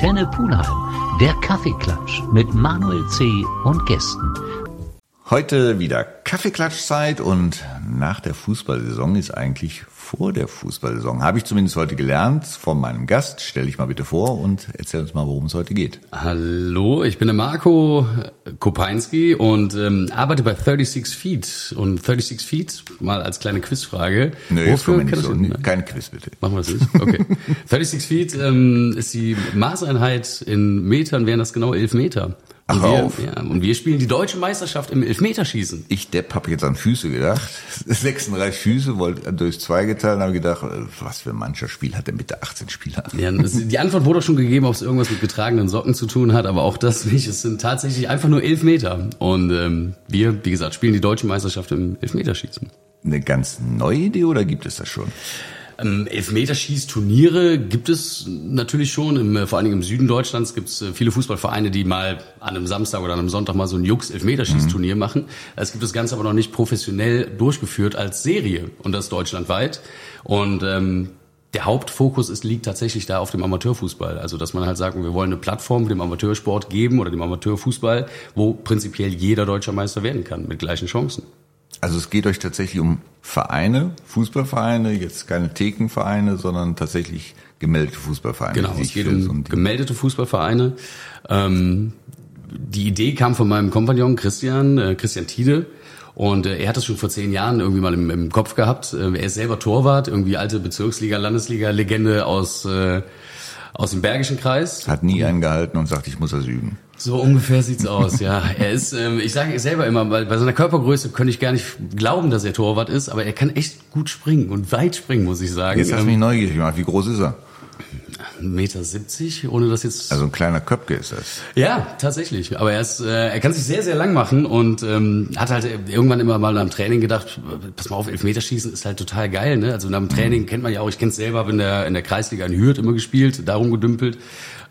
Antenne Pulheim, der Kaffeeklatsch mit Manuel C. und Gästen. Heute wieder Kaffeeklatschzeit und nach der Fußballsaison ist eigentlich vor der Fußballsaison. Habe ich zumindest heute gelernt von meinem Gast. Stell dich mal bitte vor und erzähl uns mal, worum es heute geht. Hallo, ich bin der Marco Kopeinski und ähm, arbeite bei 36 Feet. Und 36 Feet, mal als kleine Quizfrage. Nee, jetzt kommen wir nicht so. Kein Quiz bitte. Machen wir das nicht? Okay. 36 Feet ähm, ist die Maßeinheit in Metern, wären das genau elf Meter. Und wir, auf. Ja, und wir spielen die deutsche Meisterschaft im Elfmeterschießen. Ich, Depp, habe jetzt an Füße gedacht. 36 Füße, wollte durch zwei geteilt, habe gedacht, äh, was für ein mancher Spiel hat der mit 18 Spieler? Ja, die Antwort wurde schon gegeben, ob es irgendwas mit getragenen Socken zu tun hat, aber auch das nicht. Es sind tatsächlich einfach nur Elfmeter. Und ähm, wir, wie gesagt, spielen die deutsche Meisterschaft im Elfmeterschießen. Eine ganz neue Idee oder gibt es das schon? Ähm, Elfmeterschießturniere gibt es natürlich schon. Im, äh, vor allen Dingen im Süden Deutschlands gibt es äh, viele Fußballvereine, die mal an einem Samstag oder an einem Sonntag mal so ein Jux-Elfmeterschießturnier mhm. machen. Es gibt das Ganze aber noch nicht professionell durchgeführt als Serie und das deutschlandweit. Und ähm, der Hauptfokus ist, liegt tatsächlich da auf dem Amateurfußball. Also, dass man halt sagt, wir wollen eine Plattform dem Amateursport geben oder dem Amateurfußball, wo prinzipiell jeder deutscher Meister werden kann, mit gleichen Chancen. Also es geht euch tatsächlich um Vereine, Fußballvereine, jetzt keine Thekenvereine, sondern tatsächlich gemeldete Fußballvereine. Genau, es geht um so gemeldete Fußballvereine. Ähm, die Idee kam von meinem Kompagnon Christian, äh, Christian Tiede. Und äh, er hat das schon vor zehn Jahren irgendwie mal im, im Kopf gehabt. Äh, er ist selber Torwart, irgendwie alte Bezirksliga, Landesliga-Legende aus, äh, aus dem Bergischen Kreis. Hat nie einen gehalten und sagt, ich muss das üben. So ungefähr sieht's aus, ja. Er ist, ähm, ich sage selber immer, weil bei seiner Körpergröße könnte ich gar nicht glauben, dass er Torwart ist, aber er kann echt gut springen und weit springen, muss ich sagen. Jetzt hast du mich neugierig gemacht. Wie groß ist er? Meter 70, ohne dass jetzt. Also ein kleiner Köpke ist das. Ja, tatsächlich. Aber er ist, äh, er kann sich sehr, sehr lang machen und ähm, hat halt irgendwann immer mal am Training gedacht, pass mal auf, Elfmeterschießen ist halt total geil, ne? Also nach dem Training kennt man ja auch, ich kenne selber, habe in der in der Kreisliga in Hürth immer gespielt, darum gedümpelt.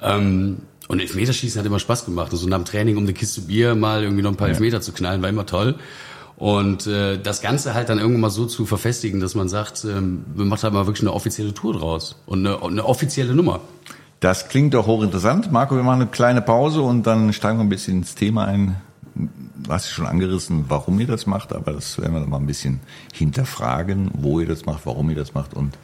Ähm, und Elfmeterschießen hat immer Spaß gemacht. Also nach dem Training um eine Kiste Bier mal irgendwie noch ein paar ja. Elfmeter zu knallen, war immer toll. Und äh, das Ganze halt dann irgendwann mal so zu verfestigen, dass man sagt, ähm, man macht halt mal wirklich eine offizielle Tour draus und eine, eine offizielle Nummer. Das klingt doch hochinteressant. Marco, wir machen eine kleine Pause und dann steigen wir ein bisschen ins Thema ein. Du hast schon angerissen, warum ihr das macht, aber das werden wir mal ein bisschen hinterfragen, wo ihr das macht, warum ihr das macht und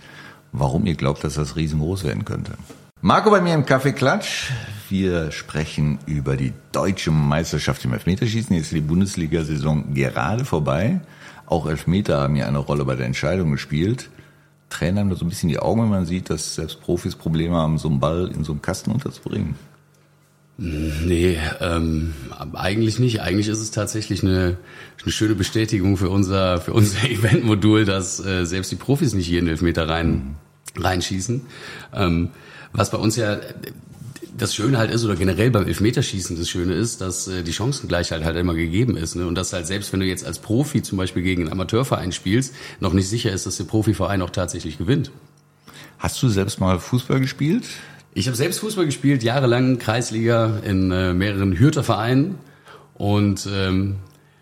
warum ihr glaubt, dass das riesengroß werden könnte. Marco bei mir im Kaffeeklatsch. Wir sprechen über die deutsche Meisterschaft im Elfmeterschießen. Jetzt ist die Bundesliga-Saison gerade vorbei. Auch Elfmeter haben ja eine Rolle bei der Entscheidung gespielt. Trainer haben da so ein bisschen die Augen, wenn man sieht, dass selbst Profis Probleme haben, so einen Ball in so einem Kasten unterzubringen. Nee, ähm, eigentlich nicht. Eigentlich ist es tatsächlich eine, eine schöne Bestätigung für unser, für unser Eventmodul, dass äh, selbst die Profis nicht jeden Elfmeter rein, reinschießen. Ähm, was bei uns ja das Schöne halt ist, oder generell beim Elfmeterschießen das Schöne ist, dass äh, die Chancengleichheit halt immer gegeben ist. Ne? Und dass halt selbst wenn du jetzt als Profi zum Beispiel gegen einen Amateurverein spielst, noch nicht sicher ist, dass der Profiverein auch tatsächlich gewinnt. Hast du selbst mal Fußball gespielt? Ich habe selbst Fußball gespielt, jahrelang Kreisliga in äh, mehreren Hürter Vereinen. Und ähm,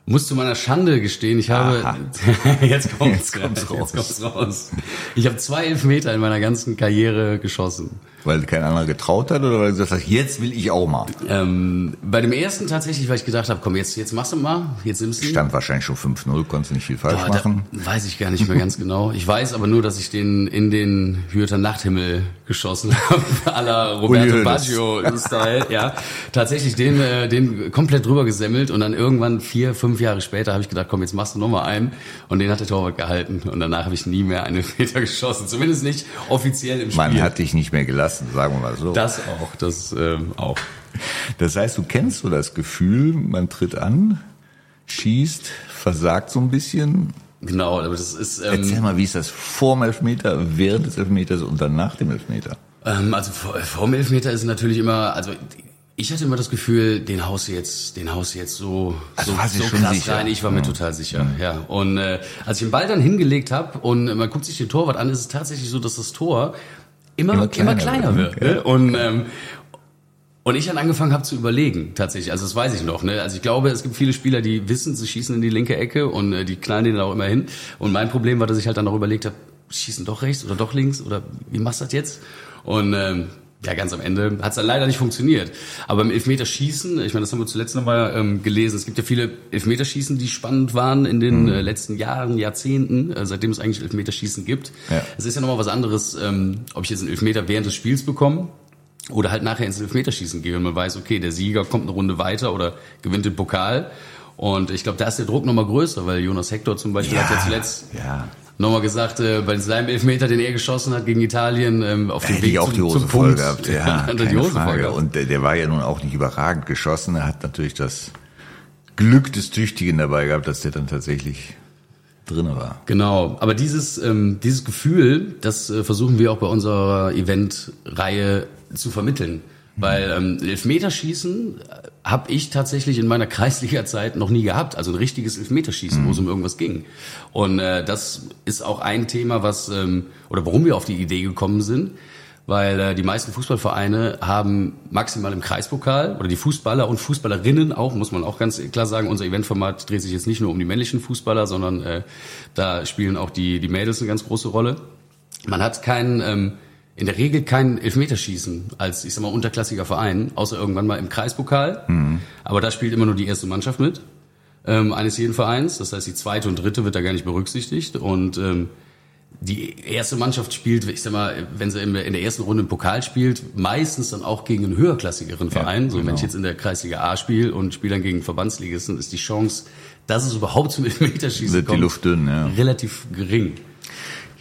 muss zu meiner Schande gestehen, ich habe jetzt kommt's, jetzt kommt's raus. Jetzt kommt's raus. Ich habe zwei Elfmeter in meiner ganzen Karriere geschossen. Weil kein anderer getraut hat oder weil du gesagt hast, jetzt will ich auch mal? Ähm, bei dem ersten tatsächlich, weil ich gedacht habe, komm, jetzt, jetzt machst du mal, jetzt nimmst du. Stand wahrscheinlich schon 5-0, konntest nicht viel falsch Boah, machen. Weiß ich gar nicht mehr ganz genau. Ich weiß aber nur, dass ich den in den Hürter Nachthimmel geschossen habe, à la Roberto Baggio-Style. ja, tatsächlich den, äh, den komplett drüber gesemmelt und dann irgendwann vier, fünf Jahre später habe ich gedacht, komm, jetzt machst du noch mal einen und den hat der Torwart gehalten und danach habe ich nie mehr einen Meter geschossen, zumindest nicht offiziell im Spiel. Man hat dich nicht mehr gelassen lassen, sagen wir mal so. Das auch, das ähm, auch. Das heißt, du kennst so das Gefühl, man tritt an, schießt, versagt so ein bisschen. Genau, aber das ist. Ähm, Erzähl mal, wie ist das vor dem Elfmeter, während des Elfmeters und dann nach dem Elfmeter? Ähm, also vor, vor dem Elfmeter ist natürlich immer, also ich hatte immer das Gefühl, den haust du jetzt, den haust du jetzt so, also so, so krass sicher. rein. Ich war mir ja. total sicher, ja. ja. Und äh, als ich den Ball dann hingelegt habe und man guckt sich den Torwart an, ist es tatsächlich so, dass das Tor immer, immer kleiner, immer kleiner wird. ne? Und, ähm, und ich dann angefangen habe zu überlegen, tatsächlich. Also das weiß ich noch. Ne? Also ich glaube, es gibt viele Spieler, die wissen, sie schießen in die linke Ecke und äh, die knallen den auch immer hin. Und mein Problem war, dass ich halt dann auch überlegt habe, schießen doch rechts oder doch links oder wie machst du das jetzt? Und ähm, ja, ganz am Ende hat es dann leider nicht funktioniert. Aber im Elfmeterschießen, ich meine, das haben wir zuletzt nochmal ähm, gelesen, es gibt ja viele Elfmeterschießen, die spannend waren in den mhm. äh, letzten Jahren, Jahrzehnten, äh, seitdem es eigentlich Elfmeterschießen gibt. Ja. Es ist ja nochmal was anderes, ähm, ob ich jetzt einen Elfmeter während des Spiels bekomme oder halt nachher ins Elfmeterschießen gehe und man weiß, okay, der Sieger kommt eine Runde weiter oder gewinnt den Pokal. Und ich glaube, da ist der Druck nochmal größer, weil Jonas Hector zum Beispiel ja, hat ja zuletzt ja nochmal gesagt, äh, bei seinem Elfmeter, den er geschossen hat gegen Italien, ähm, auf dem Weg auch zum, die Hose zum voll Punkt. gehabt. Ja, keine die Hose Frage. voll gehabt. Und der, der war ja nun auch nicht überragend geschossen. Er hat natürlich das Glück des Tüchtigen dabei gehabt, dass der dann tatsächlich drin war. Genau, aber dieses, ähm, dieses Gefühl, das äh, versuchen wir auch bei unserer Eventreihe zu vermitteln. Weil ähm, Elfmeterschießen habe ich tatsächlich in meiner Kreisliga-Zeit noch nie gehabt. Also ein richtiges Elfmeterschießen, mhm. wo es um irgendwas ging. Und äh, das ist auch ein Thema, was ähm, oder warum wir auf die Idee gekommen sind. Weil äh, die meisten Fußballvereine haben maximal im Kreispokal oder die Fußballer und Fußballerinnen auch, muss man auch ganz klar sagen, unser Eventformat dreht sich jetzt nicht nur um die männlichen Fußballer, sondern äh, da spielen auch die, die Mädels eine ganz große Rolle. Man hat keinen ähm, in der Regel kein Elfmeterschießen als, ich sag mal, unterklassiger Verein, außer irgendwann mal im Kreispokal. Mhm. Aber da spielt immer nur die erste Mannschaft mit, ähm, eines jeden Vereins. Das heißt, die zweite und dritte wird da gar nicht berücksichtigt. Und ähm, die erste Mannschaft spielt, ich sag mal, wenn sie in der ersten Runde im Pokal spielt, meistens dann auch gegen einen höherklassigeren Verein. Ja, so, genau. wenn ich jetzt in der Kreisliga A spiele und spiele dann gegen Verbandsligisten, ist die Chance, dass es überhaupt zum Elfmeterschießen wird kommt, die Luft dünn, ja. relativ gering.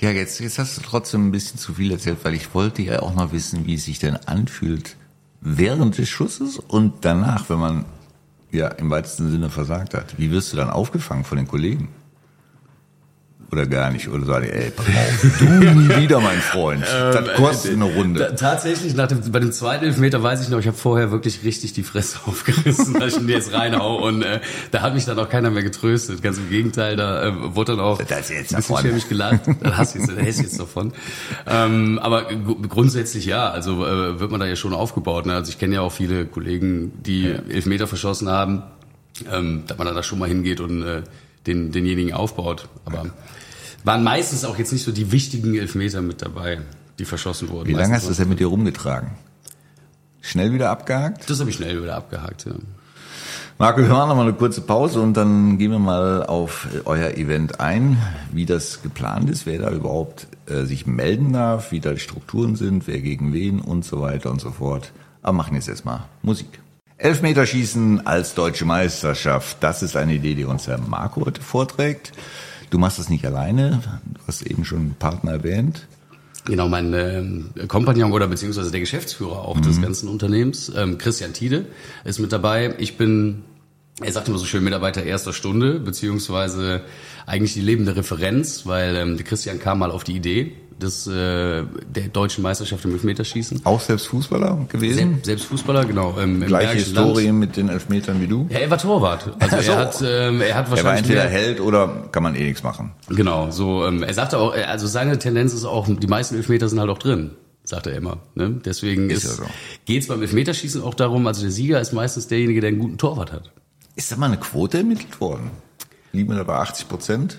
Ja, jetzt, jetzt hast du trotzdem ein bisschen zu viel erzählt, weil ich wollte ja auch noch wissen, wie es sich denn anfühlt während des Schusses und danach, wenn man ja im weitesten Sinne versagt hat. Wie wirst du dann aufgefangen von den Kollegen? Oder gar nicht? Oder sage ich, ey, pass auf, du nie wieder, mein Freund. Das ähm, kostet eine Runde. Tatsächlich, nach dem, bei dem zweiten Elfmeter weiß ich noch, ich habe vorher wirklich richtig die Fresse aufgerissen, dass ich ihn jetzt reinhau. Und äh, da hat mich dann auch keiner mehr getröstet. Ganz im Gegenteil, da äh, wurde dann auch das ist jetzt ein bisschen schämig gelacht. Da hast du jetzt, da hast jetzt davon. Ähm, aber grundsätzlich ja, also äh, wird man da ja schon aufgebaut. Ne? Also ich kenne ja auch viele Kollegen, die ja. Elfmeter verschossen haben, ähm, dass man da schon mal hingeht und äh, den, denjenigen aufbaut. Aber waren meistens auch jetzt nicht so die wichtigen Elfmeter mit dabei, die verschossen wurden. Wie lange hast du das denn mit dir rumgetragen? Schnell wieder abgehakt? Das habe ich schnell wieder abgehakt, ja. Marco, wir machen nochmal eine kurze Pause und dann gehen wir mal auf euer Event ein, wie das geplant ist, wer da überhaupt äh, sich melden darf, wie da die Strukturen sind, wer gegen wen und so weiter und so fort. Aber machen jetzt erstmal Musik. Elfmeterschießen als deutsche Meisterschaft, das ist eine Idee, die uns Herr Marco heute vorträgt. Du machst das nicht alleine, du hast eben schon einen Partner erwähnt. Genau, mein äh, Kompagnon oder beziehungsweise der Geschäftsführer auch mhm. des ganzen Unternehmens, ähm, Christian Tiede, ist mit dabei. Ich bin, er sagt immer so schön, Mitarbeiter erster Stunde, beziehungsweise eigentlich die lebende Referenz, weil ähm, der Christian kam mal auf die Idee, des, äh, der deutschen Meisterschaft im Elfmeterschießen. Auch selbst Fußballer gewesen? Se selbst Fußballer, genau. Im Gleiche Historie Land. mit den Elfmetern wie du? Ja, er war Torwart. Also so. er hat, ähm, er hat wahrscheinlich. Er war entweder Held oder kann man eh nichts machen. Genau, so. Ähm, er sagte auch, also seine Tendenz ist auch, die meisten Elfmeter sind halt auch drin sagt er immer. Ne? Deswegen ist, ist ja so. geht's beim Elfmeterschießen auch darum, also der Sieger ist meistens derjenige, der einen guten Torwart hat. Ist da mal eine Quote ermittelt worden? Liegen wir da bei 80 Prozent?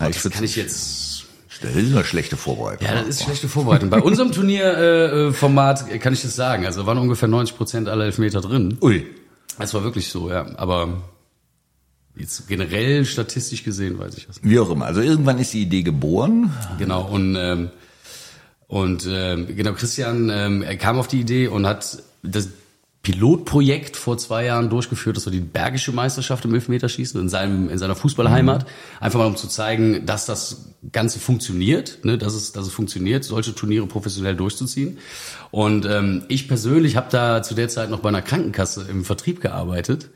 Ja, das kann ich jetzt das ist eine schlechte Vorbereitung. Ja, das ist schlechte Vorbereitung. Bei unserem Turnierformat äh, kann ich das sagen. Also waren ungefähr 90 Prozent aller Elfmeter drin. Ui. Das war wirklich so, ja. Aber jetzt generell statistisch gesehen weiß ich das nicht. Wie auch immer. Also irgendwann ist die Idee geboren. Genau. Und ähm, und ähm, genau Christian ähm, er kam auf die Idee und hat das Pilotprojekt vor zwei Jahren durchgeführt. Das war die Bergische Meisterschaft im Elfmeterschießen in seinem in seiner Fußballheimat. Mhm. Einfach mal um zu zeigen, dass das Ganze funktioniert, ne, dass es dass es funktioniert, solche Turniere professionell durchzuziehen. Und ähm, ich persönlich habe da zu der Zeit noch bei einer Krankenkasse im Vertrieb gearbeitet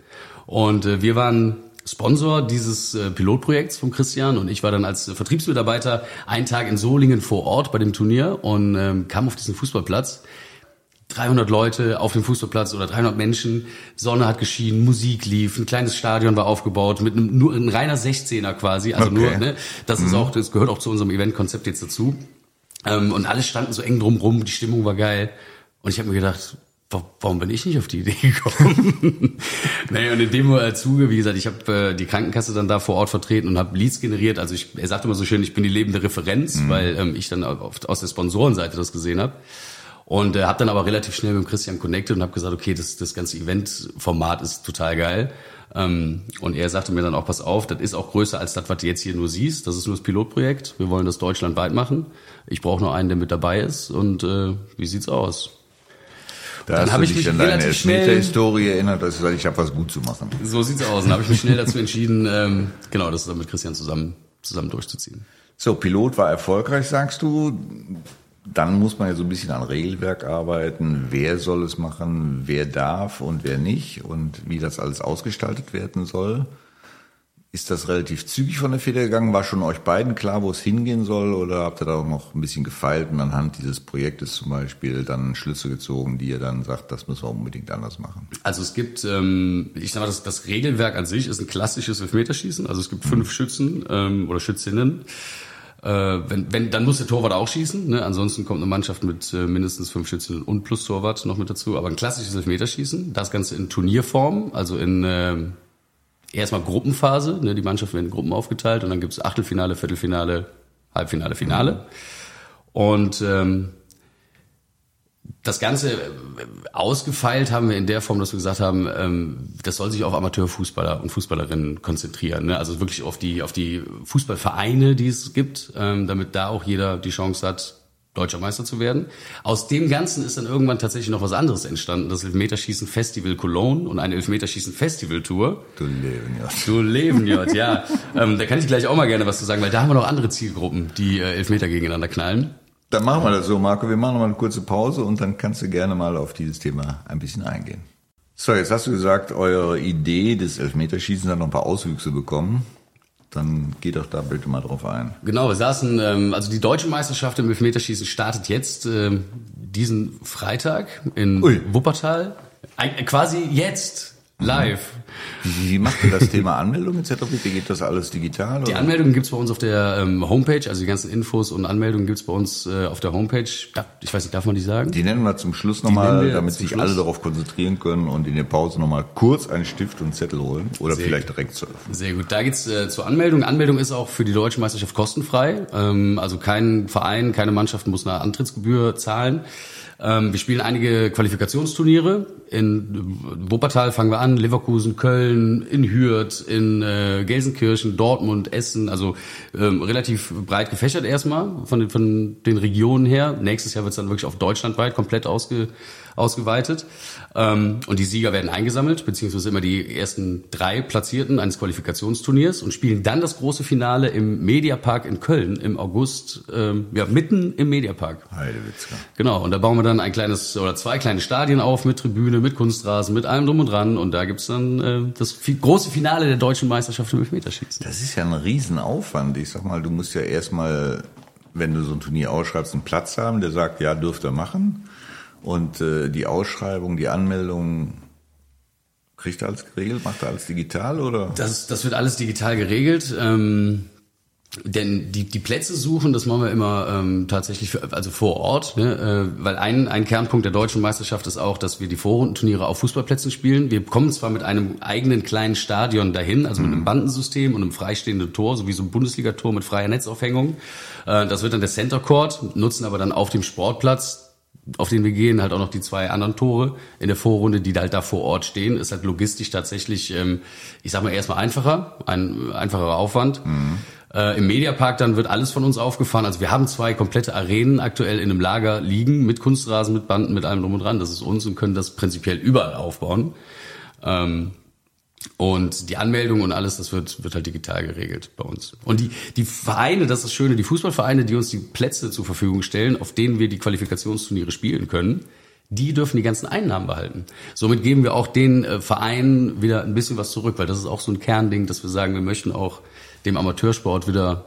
und äh, wir waren Sponsor dieses äh, Pilotprojekts von Christian und ich war dann als Vertriebsmitarbeiter einen Tag in Solingen vor Ort bei dem Turnier und ähm, kam auf diesen Fußballplatz 300 Leute auf dem Fußballplatz oder 300 Menschen, Sonne hat geschienen, Musik lief, ein kleines Stadion war aufgebaut mit einem nur ein reiner 16er quasi, also okay. nur, ne, das mhm. ist auch, das gehört auch zu unserem Eventkonzept jetzt dazu. Ähm, und alle standen so eng drumrum, die Stimmung war geil und ich habe mir gedacht, warum bin ich nicht auf die Idee gekommen? naja, und in dem Zuge, wie gesagt, ich habe äh, die Krankenkasse dann da vor Ort vertreten und habe Leads generiert. Also ich, er sagt immer so schön, ich bin die lebende Referenz, mhm. weil ähm, ich dann auf, aus der Sponsorenseite das gesehen habe. Und äh, habe dann aber relativ schnell mit Christian connected und habe gesagt, okay, das, das ganze Event-Format ist total geil. Ähm, und er sagte mir dann auch, pass auf, das ist auch größer als das, was du jetzt hier nur siehst. Das ist nur das Pilotprojekt. Wir wollen das deutschlandweit machen. Ich brauche nur einen, der mit dabei ist. Und äh, wie sieht's aus? Da dann habe ich mich an deine Elfmeter-Historie erinnert, dass ich gesagt, ich habe was gut zu machen. So sieht's aus. Dann habe ich mich schnell dazu entschieden, ähm, genau, das dann mit Christian zusammen, zusammen durchzuziehen. So, Pilot war erfolgreich, sagst du dann muss man ja so ein bisschen an Regelwerk arbeiten. Wer soll es machen, wer darf und wer nicht und wie das alles ausgestaltet werden soll. Ist das relativ zügig von der Feder gegangen? War schon euch beiden klar, wo es hingehen soll? Oder habt ihr da auch noch ein bisschen gefeilt und anhand dieses Projektes zum Beispiel dann Schlüsse gezogen, die ihr dann sagt, das müssen wir unbedingt anders machen? Also es gibt, ähm, ich sag mal, das, das Regelwerk an sich ist ein klassisches Elfmeterschießen. Also es gibt fünf Schützen ähm, oder Schützinnen. Äh, wenn, wenn, dann muss der Torwart auch schießen. Ne? Ansonsten kommt eine Mannschaft mit äh, mindestens fünf Schützen und plus Torwart noch mit dazu. Aber ein klassisches Elfmeterschießen, das Ganze in Turnierform, also in äh, erstmal Gruppenphase. Ne? Die Mannschaft werden in Gruppen aufgeteilt und dann gibt's Achtelfinale, Viertelfinale, Halbfinale, Finale. Und ähm, das Ganze äh, ausgefeilt haben wir in der Form, dass wir gesagt haben, ähm, das soll sich auf Amateurfußballer und Fußballerinnen konzentrieren. Ne? Also wirklich auf die, auf die Fußballvereine, die es gibt, ähm, damit da auch jeder die Chance hat, deutscher Meister zu werden. Aus dem Ganzen ist dann irgendwann tatsächlich noch was anderes entstanden, das Elfmeterschießen Festival Cologne und eine Elfmeterschießen Festival Tour. Du Leben, ja. Du Leben, ja. ja. ähm, da kann ich gleich auch mal gerne was zu sagen, weil da haben wir noch andere Zielgruppen, die äh, Elfmeter gegeneinander knallen. Dann machen wir das so, Marco. Wir machen noch mal eine kurze Pause und dann kannst du gerne mal auf dieses Thema ein bisschen eingehen. So, jetzt hast du gesagt, eure Idee des Elfmeterschießens hat noch ein paar Auswüchse bekommen. Dann geh doch da bitte mal drauf ein. Genau, wir saßen, ähm, also die deutsche Meisterschaft im Elfmeterschießen startet jetzt ähm, diesen Freitag in Ui. Wuppertal. Ein, quasi jetzt live. Wie macht ihr das Thema Anmeldung etc.? Wie geht das alles digital? Die Anmeldungen gibt's bei uns auf der ähm, Homepage, also die ganzen Infos und Anmeldungen gibt's bei uns äh, auf der Homepage. Ich weiß nicht, darf man die sagen? Die nennen wir zum Schluss nochmal, damit sich Schluss. alle darauf konzentrieren können und in der Pause nochmal kurz einen Stift und Zettel holen oder Sehr vielleicht direkt surfen. Sehr gut. Da geht's äh, zur Anmeldung. Anmeldung ist auch für die Deutsche Meisterschaft kostenfrei. Ähm, also kein Verein, keine Mannschaft muss eine Antrittsgebühr zahlen. Ähm, wir spielen einige Qualifikationsturniere. In Wuppertal fangen wir an, Leverkusen, Köln, in Hürth, in äh, Gelsenkirchen, Dortmund, Essen. Also ähm, relativ breit gefächert erstmal von den, von den Regionen her. Nächstes Jahr wird es dann wirklich auf deutschlandweit komplett ausge, ausgeweitet. Ähm, und die Sieger werden eingesammelt, beziehungsweise immer die ersten drei Platzierten eines Qualifikationsturniers und spielen dann das große Finale im Mediapark in Köln im August, ähm, ja, mitten im Mediapark. Heidewitzka. Genau, und da bauen wir dann ein kleines oder zwei kleine Stadien auf mit Tribüne, mit Kunstrasen, mit allem drum und dran. Und da gibt's dann äh, das große Finale der deutschen Meisterschaft im Elfmeterschießen. Das ist ja ein Riesenaufwand. Ich sag mal, du musst ja erstmal, wenn du so ein Turnier ausschreibst, einen Platz haben, der sagt, ja, dürft ihr machen. Und äh, die Ausschreibung, die Anmeldung, kriegt er alles geregelt? Macht er alles digital oder? Das, das wird alles digital geregelt. Ähm, denn die, die Plätze suchen, das machen wir immer ähm, tatsächlich für, also vor Ort, ne? äh, weil ein, ein Kernpunkt der deutschen Meisterschaft ist auch, dass wir die Vorrundenturniere auf Fußballplätzen spielen. Wir kommen zwar mit einem eigenen kleinen Stadion dahin, also mit einem mhm. Bandensystem und einem freistehenden Tor, sowie so ein Bundesligator mit freier Netzaufhängung. Äh, das wird dann der Center Court, nutzen aber dann auf dem Sportplatz auf den wir gehen, halt auch noch die zwei anderen Tore in der Vorrunde, die halt da vor Ort stehen, ist halt logistisch tatsächlich, ähm, ich sag mal, erstmal einfacher, ein einfacherer Aufwand. Mhm. Äh, Im Mediapark dann wird alles von uns aufgefahren. Also wir haben zwei komplette Arenen aktuell in einem Lager liegen, mit Kunstrasen, mit Banden, mit allem drum und dran. Das ist uns und können das prinzipiell überall aufbauen. Ähm, und die Anmeldung und alles, das wird, wird halt digital geregelt bei uns. Und die, die Vereine, das ist das Schöne, die Fußballvereine, die uns die Plätze zur Verfügung stellen, auf denen wir die Qualifikationsturniere spielen können, die dürfen die ganzen Einnahmen behalten. Somit geben wir auch den äh, Vereinen wieder ein bisschen was zurück, weil das ist auch so ein Kernding, dass wir sagen, wir möchten auch dem Amateursport wieder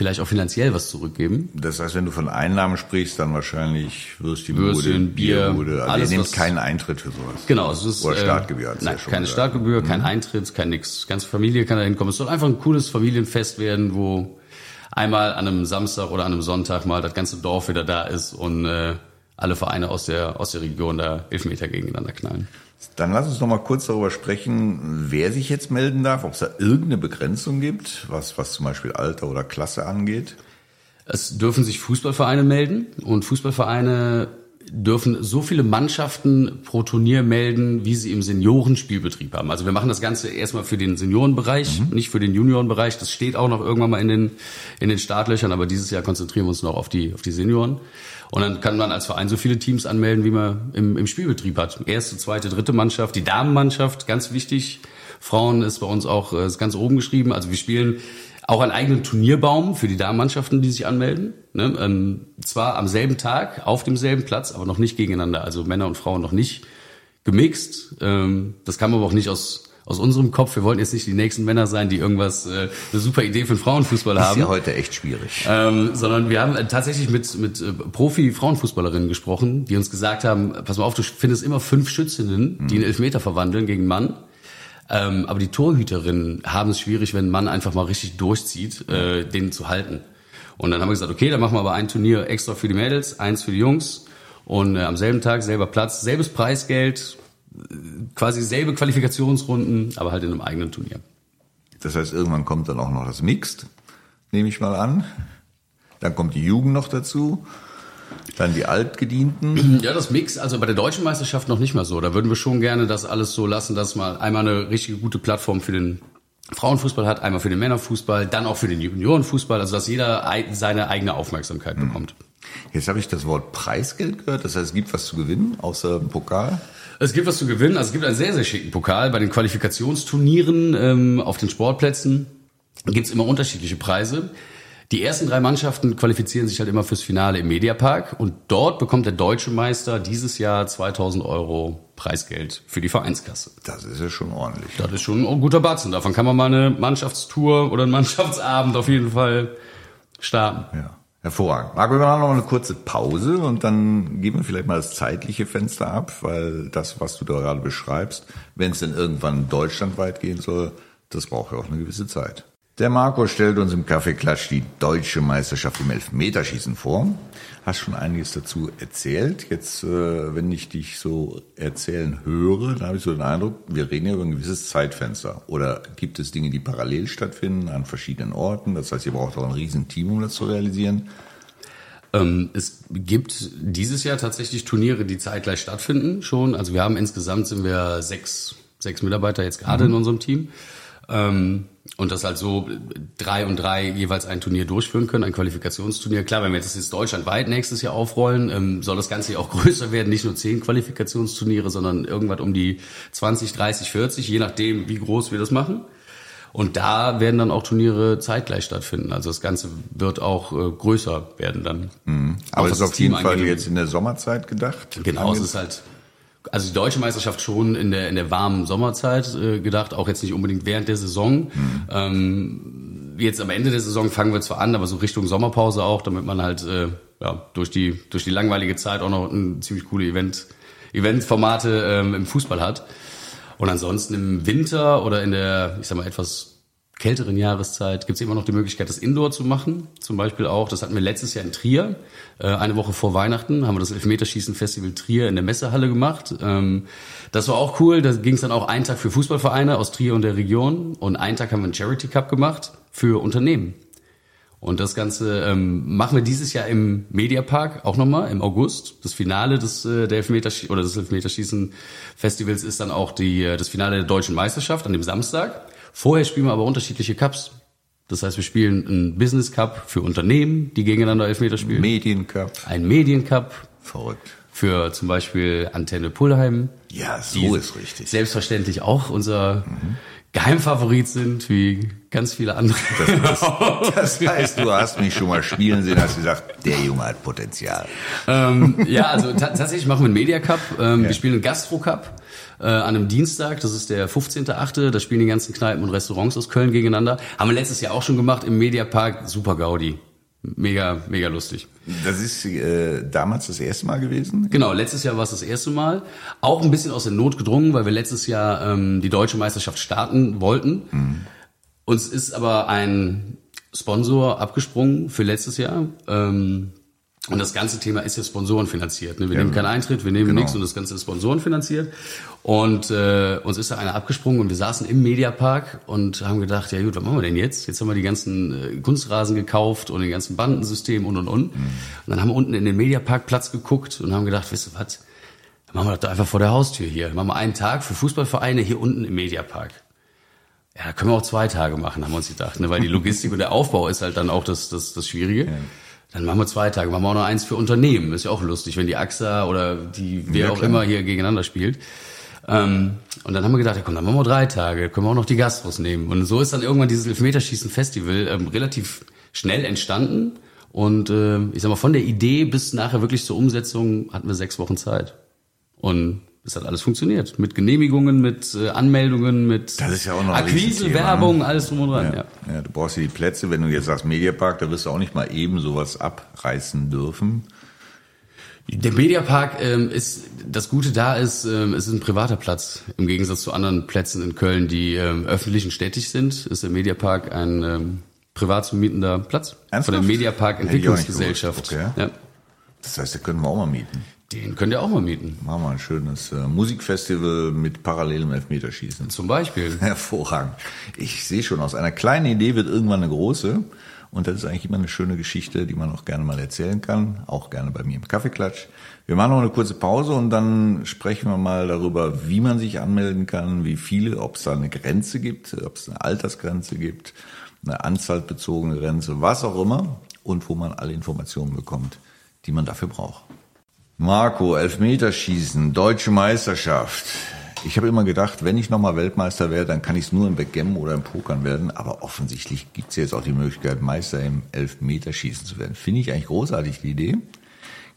vielleicht auch finanziell was zurückgeben. Das heißt, wenn du von Einnahmen sprichst, dann wahrscheinlich Würstchen, Würstchen Bier, Bierbude. Also alles, ihr nehmt keinen Eintritt für sowas. Genau. Also es ist, Oder Startgebühr. Äh, nein, ja keine gesagt. Startgebühr, kein mhm. Eintritt, kein nix. Ganze Familie kann da hinkommen. Es soll einfach ein cooles Familienfest werden, wo einmal an einem Samstag oder an einem Sonntag mal das ganze Dorf wieder da ist und äh, alle Vereine aus der, aus der Region da Elfmeter gegeneinander knallen. Dann lass uns noch mal kurz darüber sprechen, wer sich jetzt melden darf, ob es da irgendeine Begrenzung gibt, was, was zum Beispiel Alter oder Klasse angeht. Es dürfen sich Fußballvereine melden und Fußballvereine dürfen so viele Mannschaften pro Turnier melden, wie sie im Seniorenspielbetrieb haben. Also wir machen das Ganze erstmal für den Seniorenbereich, mhm. nicht für den Juniorenbereich. Das steht auch noch irgendwann mal in den, in den Startlöchern, aber dieses Jahr konzentrieren wir uns noch auf die, auf die Senioren. Und dann kann man als Verein so viele Teams anmelden, wie man im, im Spielbetrieb hat. Erste, zweite, dritte Mannschaft, die Damenmannschaft, ganz wichtig. Frauen ist bei uns auch äh, ist ganz oben geschrieben. Also wir spielen auch einen eigenen Turnierbaum für die Damenmannschaften, die sich anmelden. Ne? Ähm, zwar am selben Tag, auf demselben Platz, aber noch nicht gegeneinander. Also Männer und Frauen noch nicht gemixt. Ähm, das kam aber auch nicht aus aus unserem Kopf. Wir wollten jetzt nicht die nächsten Männer sein, die irgendwas äh, eine super Idee für den Frauenfußball haben. Das ist ja heute echt schwierig. Ähm, sondern wir haben tatsächlich mit mit äh, Profi-Frauenfußballerinnen gesprochen, die uns gesagt haben: Pass mal auf, du findest immer fünf Schützinnen, die einen Elfmeter verwandeln gegen einen Mann. Ähm, aber die Torhüterinnen haben es schwierig, wenn ein Mann einfach mal richtig durchzieht, äh, den zu halten. Und dann haben wir gesagt, okay, dann machen wir aber ein Turnier extra für die Mädels, eins für die Jungs. Und äh, am selben Tag selber Platz, selbes Preisgeld, quasi selbe Qualifikationsrunden, aber halt in einem eigenen Turnier. Das heißt, irgendwann kommt dann auch noch das Mixed, nehme ich mal an. Dann kommt die Jugend noch dazu. Dann die Altgedienten. Ja, das Mix, also bei der deutschen Meisterschaft noch nicht mal so. Da würden wir schon gerne das alles so lassen, dass man einmal eine richtige gute Plattform für den Frauenfußball hat, einmal für den Männerfußball, dann auch für den Juniorenfußball, also dass jeder seine eigene Aufmerksamkeit mhm. bekommt. Jetzt habe ich das Wort Preisgeld gehört, das heißt, es gibt was zu gewinnen, außer Pokal. Es gibt was zu gewinnen, also es gibt einen sehr, sehr schicken Pokal bei den Qualifikationsturnieren ähm, auf den Sportplätzen. Gibt's immer unterschiedliche Preise. Die ersten drei Mannschaften qualifizieren sich halt immer fürs Finale im Mediapark und dort bekommt der deutsche Meister dieses Jahr 2000 Euro Preisgeld für die Vereinskasse. Das ist ja schon ordentlich. Das ist schon ein guter Batzen. Davon kann man mal eine Mannschaftstour oder einen Mannschaftsabend auf jeden Fall starten. Ja. Hervorragend. Marco, wir machen noch eine kurze Pause und dann geben wir vielleicht mal das zeitliche Fenster ab, weil das, was du da gerade beschreibst, wenn es denn irgendwann deutschlandweit gehen soll, das braucht ja auch eine gewisse Zeit. Der Marco stellt uns im Kaffeeklatsch die deutsche Meisterschaft im Elfmeterschießen vor. Hast schon einiges dazu erzählt. Jetzt, äh, wenn ich dich so erzählen höre, dann habe ich so den Eindruck, wir reden ja über ein gewisses Zeitfenster. Oder gibt es Dinge, die parallel stattfinden an verschiedenen Orten? Das heißt, ihr braucht auch ein Riesenteam, um das zu realisieren. Ähm, es gibt dieses Jahr tatsächlich Turniere, die zeitgleich stattfinden schon. Also wir haben insgesamt sind wir sechs, sechs Mitarbeiter jetzt gerade mhm. in unserem Team. Ähm, und das halt so drei und drei jeweils ein Turnier durchführen können, ein Qualifikationsturnier. Klar, wenn wir jetzt, jetzt deutschlandweit nächstes Jahr aufrollen, ähm, soll das Ganze ja auch größer werden, nicht nur zehn Qualifikationsturniere, sondern irgendwann um die 20, 30, 40, je nachdem, wie groß wir das machen. Und da werden dann auch Turniere zeitgleich stattfinden. Also das Ganze wird auch äh, größer werden dann. Mhm. Aber es ist auf jeden Fall jetzt in der Sommerzeit gedacht. Genau, es ist halt also die deutsche Meisterschaft schon in der in der warmen Sommerzeit äh, gedacht, auch jetzt nicht unbedingt während der Saison. Mhm. Ähm, jetzt am Ende der Saison fangen wir zwar an, aber so Richtung Sommerpause auch, damit man halt äh, ja, durch die durch die langweilige Zeit auch noch ein ziemlich coole Event Eventformate ähm, im Fußball hat. Und ansonsten im Winter oder in der, ich sag mal, etwas kälteren Jahreszeit gibt es immer noch die Möglichkeit, das Indoor zu machen. Zum Beispiel auch, das hatten wir letztes Jahr in Trier. Äh, eine Woche vor Weihnachten haben wir das Elfmeterschießen-Festival Trier in der Messehalle gemacht. Ähm, das war auch cool. Da ging es dann auch einen Tag für Fußballvereine aus Trier und der Region. Und einen Tag haben wir einen Charity Cup gemacht für Unternehmen. Und das Ganze ähm, machen wir dieses Jahr im Mediapark auch nochmal im August. Das Finale des äh, der Elfmetersch oder des Elfmeterschießen Festivals ist dann auch die äh, das Finale der deutschen Meisterschaft an dem Samstag. Vorher spielen wir aber unterschiedliche Cups. Das heißt, wir spielen einen Business Cup für Unternehmen, die gegeneinander Elfmeter spielen. Mediencup. Ein Mediencup. Verrückt. Für zum Beispiel Antenne Pullheim. Ja, so ist richtig. Selbstverständlich auch unser mhm. Geheimfavorit sind, wie ganz viele andere. Das, das, das, heißt, du hast mich schon mal spielen sehen, hast gesagt, der Junge hat Potenzial. Ähm, ja, also tatsächlich machen wir einen Media Cup. Ähm, ja. Wir spielen einen Gastro Cup äh, an einem Dienstag, das ist der 15.8., da spielen die ganzen Kneipen und Restaurants aus Köln gegeneinander. Haben wir letztes Jahr auch schon gemacht im Mediapark, super Gaudi. Mega, mega lustig. Das ist äh, damals das erste Mal gewesen? Genau, letztes Jahr war es das erste Mal. Auch ein bisschen aus der Not gedrungen, weil wir letztes Jahr ähm, die deutsche Meisterschaft starten wollten. Mhm. Uns ist aber ein Sponsor abgesprungen für letztes Jahr. Ähm, Und das ganze Thema ist ja sponsorenfinanziert. Ne? Wir ja. nehmen keinen Eintritt, wir nehmen genau. nichts und das Ganze ist sponsorenfinanziert. Und äh, uns ist da einer abgesprungen und wir saßen im Mediapark und haben gedacht, ja gut, was machen wir denn jetzt? Jetzt haben wir die ganzen äh, Kunstrasen gekauft und den ganzen Bandensystem und und und. Mhm. Und dann haben wir unten in den Mediaparkplatz geguckt und haben gedacht, wisst ihr was, dann machen wir das doch einfach vor der Haustür hier. Dann machen wir einen Tag für Fußballvereine hier unten im Mediapark. Ja, da können wir auch zwei Tage machen, haben wir uns gedacht, ne? weil die Logistik und der Aufbau ist halt dann auch das, das, das Schwierige. Ja. Dann machen wir zwei Tage, machen wir auch noch eins für Unternehmen. Ist ja auch lustig, wenn die AXA oder die, wer ja, auch immer hier gegeneinander spielt. Ähm, und dann haben wir gedacht, ja komm, dann machen wir drei Tage, können wir auch noch die Gastros nehmen. Und so ist dann irgendwann dieses Elfmeterschießen-Festival ähm, relativ schnell entstanden. Und äh, ich sag mal, von der Idee bis nachher wirklich zur Umsetzung hatten wir sechs Wochen Zeit. Und es hat alles funktioniert. Mit Genehmigungen, mit äh, Anmeldungen, mit das ist ja auch noch Akquise, Werbung, ne? alles drum und dran. Ja. Ja. ja, du brauchst ja die Plätze. Wenn du jetzt sagst Mediapark, da wirst du auch nicht mal eben sowas abreißen dürfen. Der Mediapark ähm, ist, das Gute da ist, ähm, es ist ein privater Platz. Im Gegensatz zu anderen Plätzen in Köln, die ähm, öffentlich und städtisch sind, ist der Mediapark ein ähm, privat zu mietender Platz. Ernsthaft? Von der Mediapark Entwicklungsgesellschaft. Okay. Ja. Das heißt, da können wir auch mal mieten. Den könnt ihr auch mal mieten. Machen wir ein schönes äh, Musikfestival mit parallelem Elfmeterschießen. Zum Beispiel. Hervorragend. Ich sehe schon, aus einer kleinen Idee wird irgendwann eine große. Und das ist eigentlich immer eine schöne Geschichte, die man auch gerne mal erzählen kann. Auch gerne bei mir im Kaffeeklatsch. Wir machen noch eine kurze Pause und dann sprechen wir mal darüber, wie man sich anmelden kann, wie viele, ob es da eine Grenze gibt, ob es eine Altersgrenze gibt, eine anzahlbezogene Grenze, was auch immer. Und wo man alle Informationen bekommt, die man dafür braucht. Marco, Elfmeterschießen, deutsche Meisterschaft. Ich habe immer gedacht, wenn ich nochmal Weltmeister werde, dann kann ich es nur im Backgammon oder im Pokern werden. Aber offensichtlich gibt es jetzt auch die Möglichkeit, Meister im Elfmeterschießen zu werden. Finde ich eigentlich großartig, die Idee.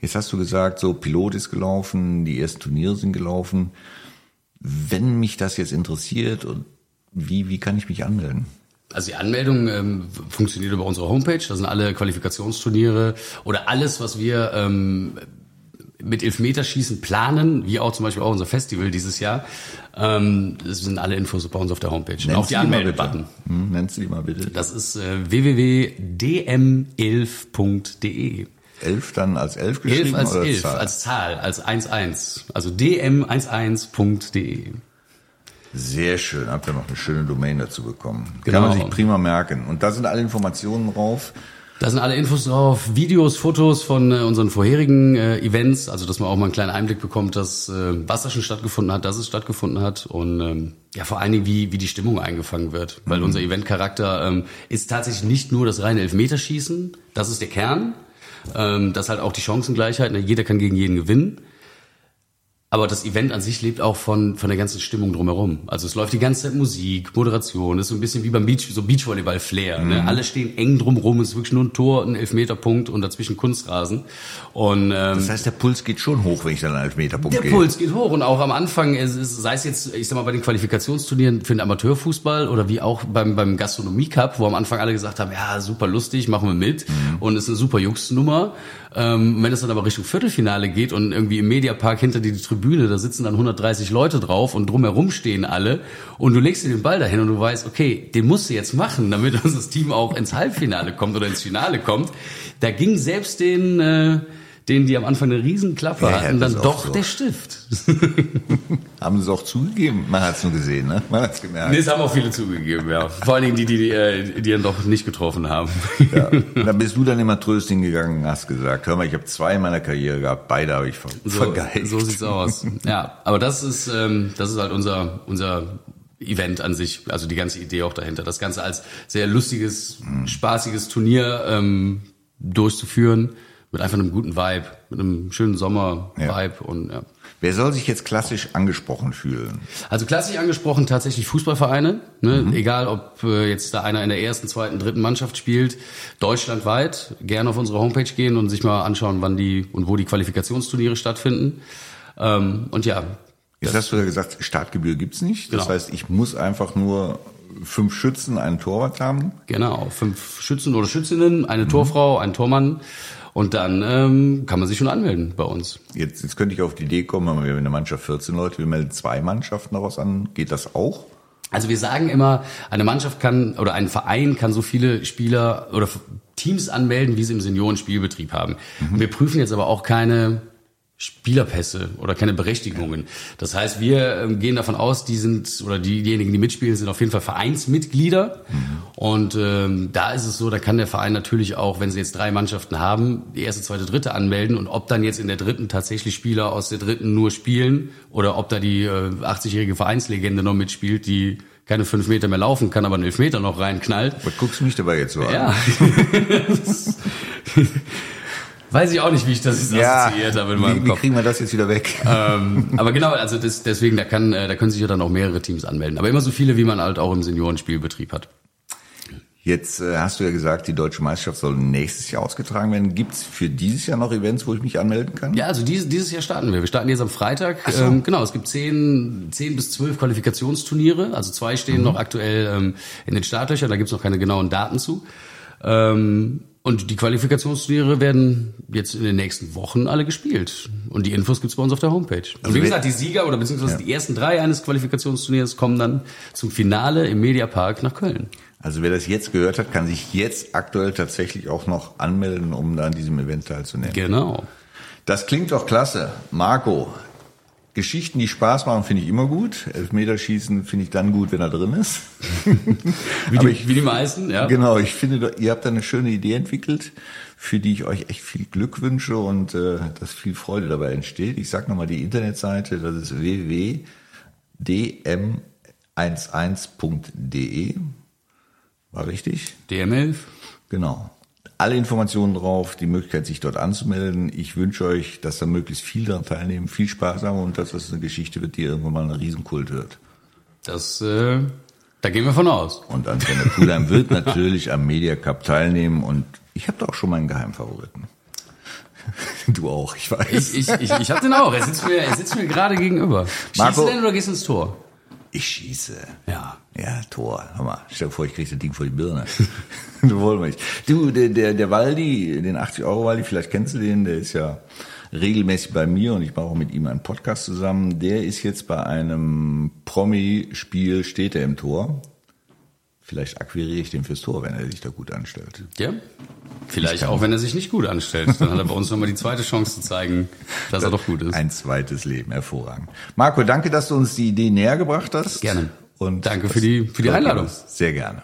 Jetzt hast du gesagt, so Pilot ist gelaufen, die ersten Turniere sind gelaufen. Wenn mich das jetzt interessiert, wie, wie kann ich mich anmelden? Also die Anmeldung ähm, funktioniert über unsere Homepage. Da sind alle Qualifikationsturniere oder alles, was wir ähm, mit Elfmeterschießen planen, wie auch zum Beispiel auch unser Festival dieses Jahr. Ähm, das sind alle Infos bei uns auf der Homepage. Nennst auch die Anmeldebutton. Hm, nennst du die mal bitte? Das ist äh, www.dm11.de. Elf dann als elf geschrieben elf als oder elf, Zahl? als Zahl, als 11. Also dm11.de. Sehr schön, habt ihr noch eine schöne Domain dazu bekommen. Genau. Kann man sich prima merken. Und da sind alle Informationen drauf. Da sind alle Infos drauf, Videos, Fotos von äh, unseren vorherigen äh, Events, also dass man auch mal einen kleinen Einblick bekommt, dass äh, was da schon stattgefunden hat, dass es stattgefunden hat und ähm, ja vor allen Dingen wie wie die Stimmung eingefangen wird, weil mhm. unser Eventcharakter ähm, ist tatsächlich nicht nur das reine Elfmeterschießen, das ist der Kern, ähm, das ist halt auch die Chancengleichheit, ne? jeder kann gegen jeden gewinnen. Aber das Event an sich lebt auch von, von der ganzen Stimmung drumherum. Also es läuft die ganze Zeit Musik, Moderation, ist so ein bisschen wie beim Beach, so Beachvolleyball-Flair. Ne? Mhm. Ne? Alle stehen eng drumherum, es ist wirklich nur ein Tor, ein Elfmeterpunkt und dazwischen Kunstrasen. Und, ähm, das heißt, der Puls geht schon hoch, wenn ich dann einen Elfmeterpunkt der gehe. Der Puls geht hoch und auch am Anfang, es ist, sei es jetzt, ich sag mal, bei den Qualifikationsturnieren für den Amateurfußball oder wie auch beim, beim Gastronomie-Cup, wo am Anfang alle gesagt haben, ja, super lustig, machen wir mit mhm. und ist eine super Jux-Nummer. Ähm, wenn es dann aber Richtung Viertelfinale geht und irgendwie im Mediapark hinter die Tribüne, da sitzen dann 130 Leute drauf und drumherum stehen alle und du legst dir den Ball dahin und du weißt, okay, den musst du jetzt machen, damit das Team auch ins Halbfinale kommt oder ins Finale kommt. Da ging selbst den äh, denen, die am Anfang eine Riesenklappe ja, hatten, dann doch so. der Stift. haben sie es auch zugegeben? Man hat es nur gesehen, ne? Man hat es gemerkt. Nee, es haben auch viele zugegeben, ja. Vor allen Dingen die, die, die, äh, die dann doch nicht getroffen haben. Ja. Da bist du dann immer trösting gegangen und hast gesagt, hör mal, ich habe zwei in meiner Karriere gehabt, beide habe ich ver so, vergeigt. So sieht's aus. Ja, aber das ist, ähm, das ist halt unser, unser Event an sich, also die ganze Idee auch dahinter. Das Ganze als sehr lustiges, mhm. spaßiges Turnier ähm, durchzuführen mit einfach einem guten Vibe, mit einem schönen Sommer-Vibe ja. und ja. Wer soll sich jetzt klassisch angesprochen fühlen? Also klassisch angesprochen tatsächlich Fußballvereine, ne? Mhm. egal ob äh, jetzt da einer in der ersten, zweiten, dritten Mannschaft spielt, deutschlandweit, gerne auf unsere Homepage gehen und sich mal anschauen, wann die und wo die Qualifikationsturniere stattfinden. Ähm, und ja. Jetzt hast du ja gesagt, Startgebühr gibt's nicht. Das genau. heißt, ich muss einfach nur fünf Schützen, einen Torwart haben. Genau, fünf Schützen oder Schützinnen, eine mhm. Torfrau, ein Tormann und dann ähm, kann man sich schon anmelden bei uns. Jetzt, jetzt könnte ich auf die Idee kommen, wir haben eine Mannschaft 14 Leute, wir melden zwei Mannschaften daraus an. Geht das auch? Also wir sagen immer, eine Mannschaft kann oder ein Verein kann so viele Spieler oder Teams anmelden, wie sie im Seniorenspielbetrieb haben. Mhm. Wir prüfen jetzt aber auch keine Spielerpässe oder keine Berechtigungen. Das heißt, wir ähm, gehen davon aus, die sind oder diejenigen, die mitspielen, sind auf jeden Fall Vereinsmitglieder. Mhm. Und ähm, da ist es so, da kann der Verein natürlich auch, wenn sie jetzt drei Mannschaften haben, die erste, zweite, dritte anmelden und ob dann jetzt in der dritten tatsächlich Spieler aus der dritten nur spielen oder ob da die äh, 80-jährige Vereinslegende noch mitspielt, die keine fünf Meter mehr laufen kann, aber einen Elfmeter noch reinknallt. Was guckst du mich dabei jetzt so an? Ja. Weiß ich auch nicht, wie ich das ja, assoziiert habe in meinem wie, Kopf. Wie kriegen wir das jetzt wieder weg? Ähm, aber genau, also das, deswegen, da, kann, äh, da können sich ja dann auch mehrere Teams anmelden. Aber immer so viele, wie man halt auch im Seniorenspielbetrieb hat. Jetzt äh, hast du ja gesagt, die deutsche Meisterschaft soll nächstes Jahr ausgetragen werden. Gibt's für dieses Jahr noch Events, wo ich mich anmelden kann? Ja, also dieses, dieses Jahr starten wir. Wir starten jetzt am Freitag. So. Ähm, genau, es gibt zehn, zehn bis zwölf Qualifikationsturniere. Also zwei stehen mhm. noch aktuell ähm, in den Startlöchern. Da gibt's noch keine genauen Daten zu. Ähm, und die Qualifikationsturniere werden jetzt in den nächsten Wochen alle gespielt. Und die Infos gibt's bei uns auf der Homepage. Und also wie gesagt, die Sieger oder beziehungsweise ja. die ersten drei eines Qualifikationsturniers kommen dann zum Finale im Mediapark nach Köln. Also wer das jetzt gehört hat, kann sich jetzt aktuell tatsächlich auch noch anmelden, um da an diesem Event teilzunehmen. Genau. Das klingt doch klasse. Marco, Geschichten, die Spaß machen, finde ich immer gut. Elfmeterschießen finde ich dann gut, wenn er drin ist. wie, die, ich, wie die meisten, ja. Genau, ich finde, ihr habt da eine schöne Idee entwickelt, für die ich euch echt viel Glück wünsche und äh, dass viel Freude dabei entsteht. Ich sage nochmal die Internetseite, das ist www.dm11.de. War richtig? DM11. Genau alle Informationen drauf, die Möglichkeit, sich dort anzumelden. Ich wünsche euch, dass da möglichst viel daran teilnehmen, viel Spaß haben und dass das eine Geschichte wird, die irgendwann mal ein Riesenkult wird. Das, äh, da gehen wir von aus. Und Antenne Pulheim wird natürlich am Media Cup teilnehmen und ich habe da auch schon meinen Geheimfavoriten. Du auch, ich weiß. Ich, ich, ich, ich hab den auch. Er sitzt mir, er sitzt mir gerade gegenüber. Schießt du denn oder gehst ins Tor? Ich schieße. Ja. Ja, Tor. Hör mal, stell dir vor, ich krieg das Ding vor die Birne. du wollen wir nicht. Du, der, der, der Waldi, den 80 Euro Waldi, vielleicht kennst du den, der ist ja regelmäßig bei mir und ich mache auch mit ihm einen Podcast zusammen. Der ist jetzt bei einem Promi-Spiel, steht er im Tor. Vielleicht akquiriere ich den fürs Tor, wenn er sich da gut anstellt. Ja. Vielleicht auch, wenn er sich nicht gut anstellt. Dann hat er bei uns nochmal die zweite Chance zu zeigen, dass das er doch gut ist. Ein zweites Leben, hervorragend. Marco, danke, dass du uns die Idee näher gebracht hast. Gerne. Und danke für die, für die Einladung. Sehr gerne.